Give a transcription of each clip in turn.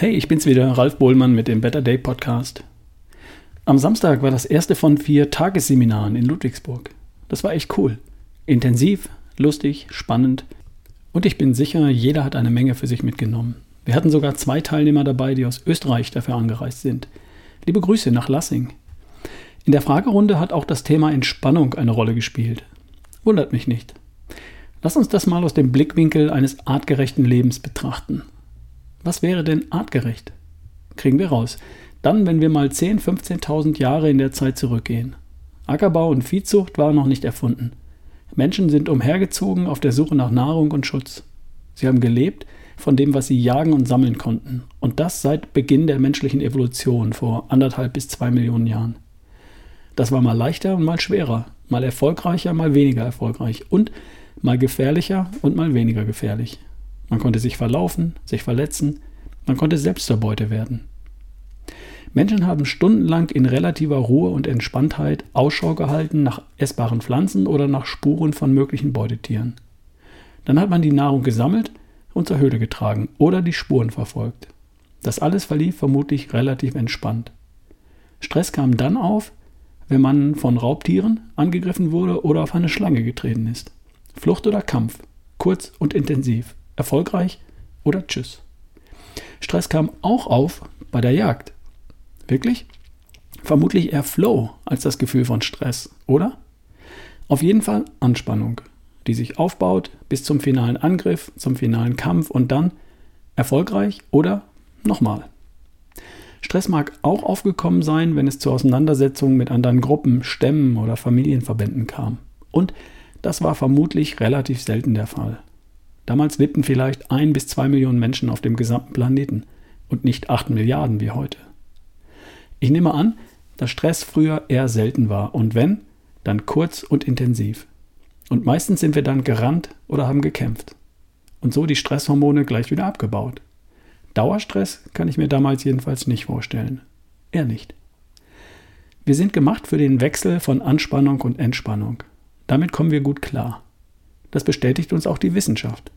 Hey, ich bin's wieder, Ralf Bohlmann mit dem Better Day Podcast. Am Samstag war das erste von vier Tagesseminaren in Ludwigsburg. Das war echt cool. Intensiv, lustig, spannend und ich bin sicher, jeder hat eine Menge für sich mitgenommen. Wir hatten sogar zwei Teilnehmer dabei, die aus Österreich dafür angereist sind. Liebe Grüße nach Lassing. In der Fragerunde hat auch das Thema Entspannung eine Rolle gespielt. Wundert mich nicht. Lass uns das mal aus dem Blickwinkel eines artgerechten Lebens betrachten. Was wäre denn artgerecht? Kriegen wir raus. Dann, wenn wir mal 10, 15.000 Jahre in der Zeit zurückgehen. Ackerbau und Viehzucht waren noch nicht erfunden. Menschen sind umhergezogen auf der Suche nach Nahrung und Schutz. Sie haben gelebt von dem, was sie jagen und sammeln konnten. Und das seit Beginn der menschlichen Evolution vor anderthalb bis zwei Millionen Jahren. Das war mal leichter und mal schwerer, mal erfolgreicher, mal weniger erfolgreich und mal gefährlicher und mal weniger gefährlich. Man konnte sich verlaufen, sich verletzen, man konnte selbst zur Beute werden. Menschen haben stundenlang in relativer Ruhe und Entspanntheit Ausschau gehalten nach essbaren Pflanzen oder nach Spuren von möglichen Beutetieren. Dann hat man die Nahrung gesammelt und zur Höhle getragen oder die Spuren verfolgt. Das alles verlief vermutlich relativ entspannt. Stress kam dann auf, wenn man von Raubtieren angegriffen wurde oder auf eine Schlange getreten ist. Flucht oder Kampf, kurz und intensiv, erfolgreich oder Tschüss. Stress kam auch auf bei der Jagd. Wirklich? Vermutlich eher Flow als das Gefühl von Stress, oder? Auf jeden Fall Anspannung, die sich aufbaut bis zum finalen Angriff, zum finalen Kampf und dann erfolgreich oder nochmal. Stress mag auch aufgekommen sein, wenn es zu Auseinandersetzungen mit anderen Gruppen, Stämmen oder Familienverbänden kam. Und das war vermutlich relativ selten der Fall. Damals lebten vielleicht ein bis zwei Millionen Menschen auf dem gesamten Planeten und nicht acht Milliarden wie heute. Ich nehme an, dass Stress früher eher selten war und wenn, dann kurz und intensiv. Und meistens sind wir dann gerannt oder haben gekämpft. Und so die Stresshormone gleich wieder abgebaut. Dauerstress kann ich mir damals jedenfalls nicht vorstellen. Eher nicht. Wir sind gemacht für den Wechsel von Anspannung und Entspannung. Damit kommen wir gut klar. Das bestätigt uns auch die Wissenschaft.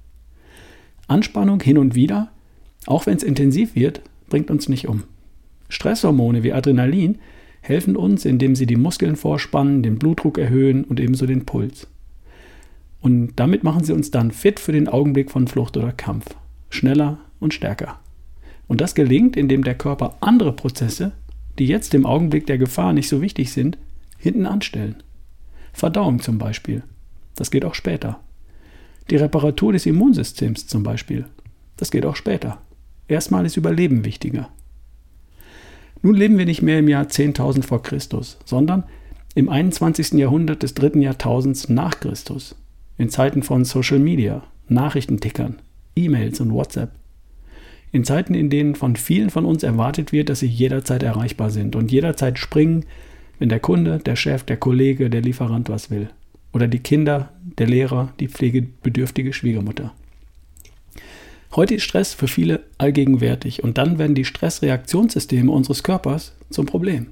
Anspannung hin und wieder, auch wenn es intensiv wird, bringt uns nicht um. Stresshormone wie Adrenalin helfen uns, indem sie die Muskeln vorspannen, den Blutdruck erhöhen und ebenso den Puls. Und damit machen sie uns dann fit für den Augenblick von Flucht oder Kampf. Schneller und stärker. Und das gelingt, indem der Körper andere Prozesse, die jetzt im Augenblick der Gefahr nicht so wichtig sind, hinten anstellen. Verdauung zum Beispiel. Das geht auch später. Die Reparatur des Immunsystems zum Beispiel. Das geht auch später. Erstmal ist Überleben wichtiger. Nun leben wir nicht mehr im Jahr 10.000 vor Christus, sondern im 21. Jahrhundert des dritten Jahrtausends nach Christus, in Zeiten von Social Media, Nachrichtentickern, E-Mails und WhatsApp. In Zeiten, in denen von vielen von uns erwartet wird, dass sie jederzeit erreichbar sind und jederzeit springen, wenn der Kunde, der Chef, der Kollege, der Lieferant was will. Oder die Kinder, der Lehrer, die pflegebedürftige Schwiegermutter. Heute ist Stress für viele allgegenwärtig und dann werden die Stressreaktionssysteme unseres Körpers zum Problem.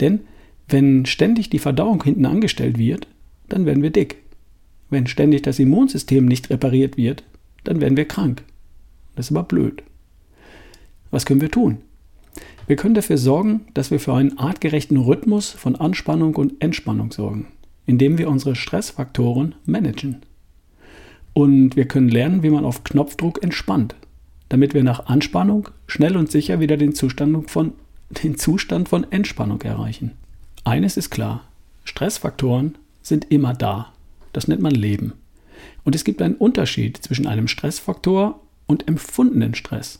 Denn wenn ständig die Verdauung hinten angestellt wird, dann werden wir dick. Wenn ständig das Immunsystem nicht repariert wird, dann werden wir krank. Das ist aber blöd. Was können wir tun? Wir können dafür sorgen, dass wir für einen artgerechten Rhythmus von Anspannung und Entspannung sorgen, indem wir unsere Stressfaktoren managen. Und wir können lernen, wie man auf Knopfdruck entspannt, damit wir nach Anspannung schnell und sicher wieder den Zustand von, den Zustand von Entspannung erreichen. Eines ist klar, Stressfaktoren sind immer da. Das nennt man Leben. Und es gibt einen Unterschied zwischen einem Stressfaktor und empfundenen Stress.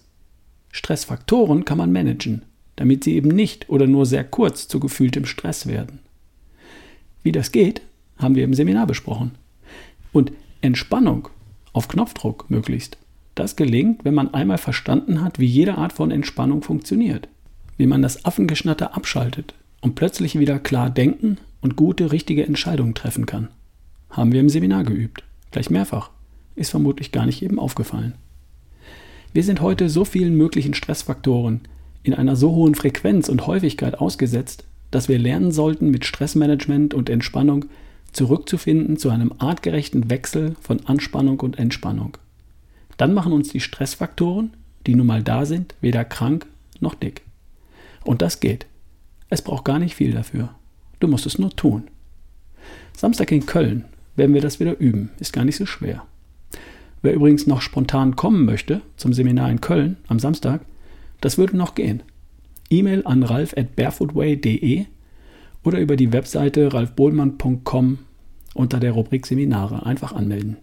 Stressfaktoren kann man managen, damit sie eben nicht oder nur sehr kurz zu gefühltem Stress werden. Wie das geht, haben wir im Seminar besprochen. Und Entspannung auf Knopfdruck möglichst. Das gelingt, wenn man einmal verstanden hat, wie jede Art von Entspannung funktioniert. Wie man das Affengeschnatter abschaltet und plötzlich wieder klar denken und gute, richtige Entscheidungen treffen kann. Haben wir im Seminar geübt. Gleich mehrfach. Ist vermutlich gar nicht eben aufgefallen. Wir sind heute so vielen möglichen Stressfaktoren in einer so hohen Frequenz und Häufigkeit ausgesetzt, dass wir lernen sollten, mit Stressmanagement und Entspannung zurückzufinden zu einem artgerechten Wechsel von Anspannung und Entspannung. Dann machen uns die Stressfaktoren, die nun mal da sind, weder krank noch dick. Und das geht. Es braucht gar nicht viel dafür. Du musst es nur tun. Samstag in Köln werden wir das wieder üben. Ist gar nicht so schwer. Wer übrigens noch spontan kommen möchte zum Seminar in Köln am Samstag, das würde noch gehen. E-Mail an ralf at barefootway.de oder über die Webseite ralfbohlmann.com unter der Rubrik Seminare einfach anmelden.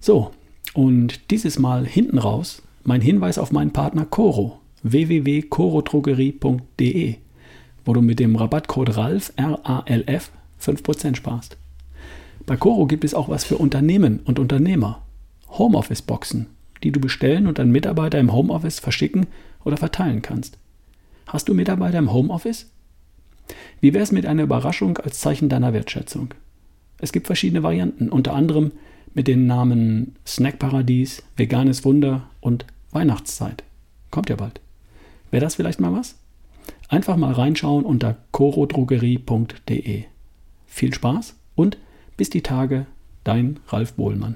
So, und dieses Mal hinten raus mein Hinweis auf meinen Partner Coro www.corodrogerie.de, wo du mit dem Rabattcode RALF, R-A-L-F, 5% sparst. Bei Coro gibt es auch was für Unternehmen und Unternehmer. Homeoffice-Boxen, die du bestellen und an Mitarbeiter im Homeoffice verschicken oder verteilen kannst. Hast du Mitarbeiter im Homeoffice? Wie wäre es mit einer Überraschung als Zeichen deiner Wertschätzung? Es gibt verschiedene Varianten, unter anderem mit den Namen Snackparadies, Veganes Wunder und Weihnachtszeit. Kommt ja bald. Wäre das vielleicht mal was? Einfach mal reinschauen unter corodrogerie.de. Viel Spaß und bis die Tage, dein Ralf Bohlmann.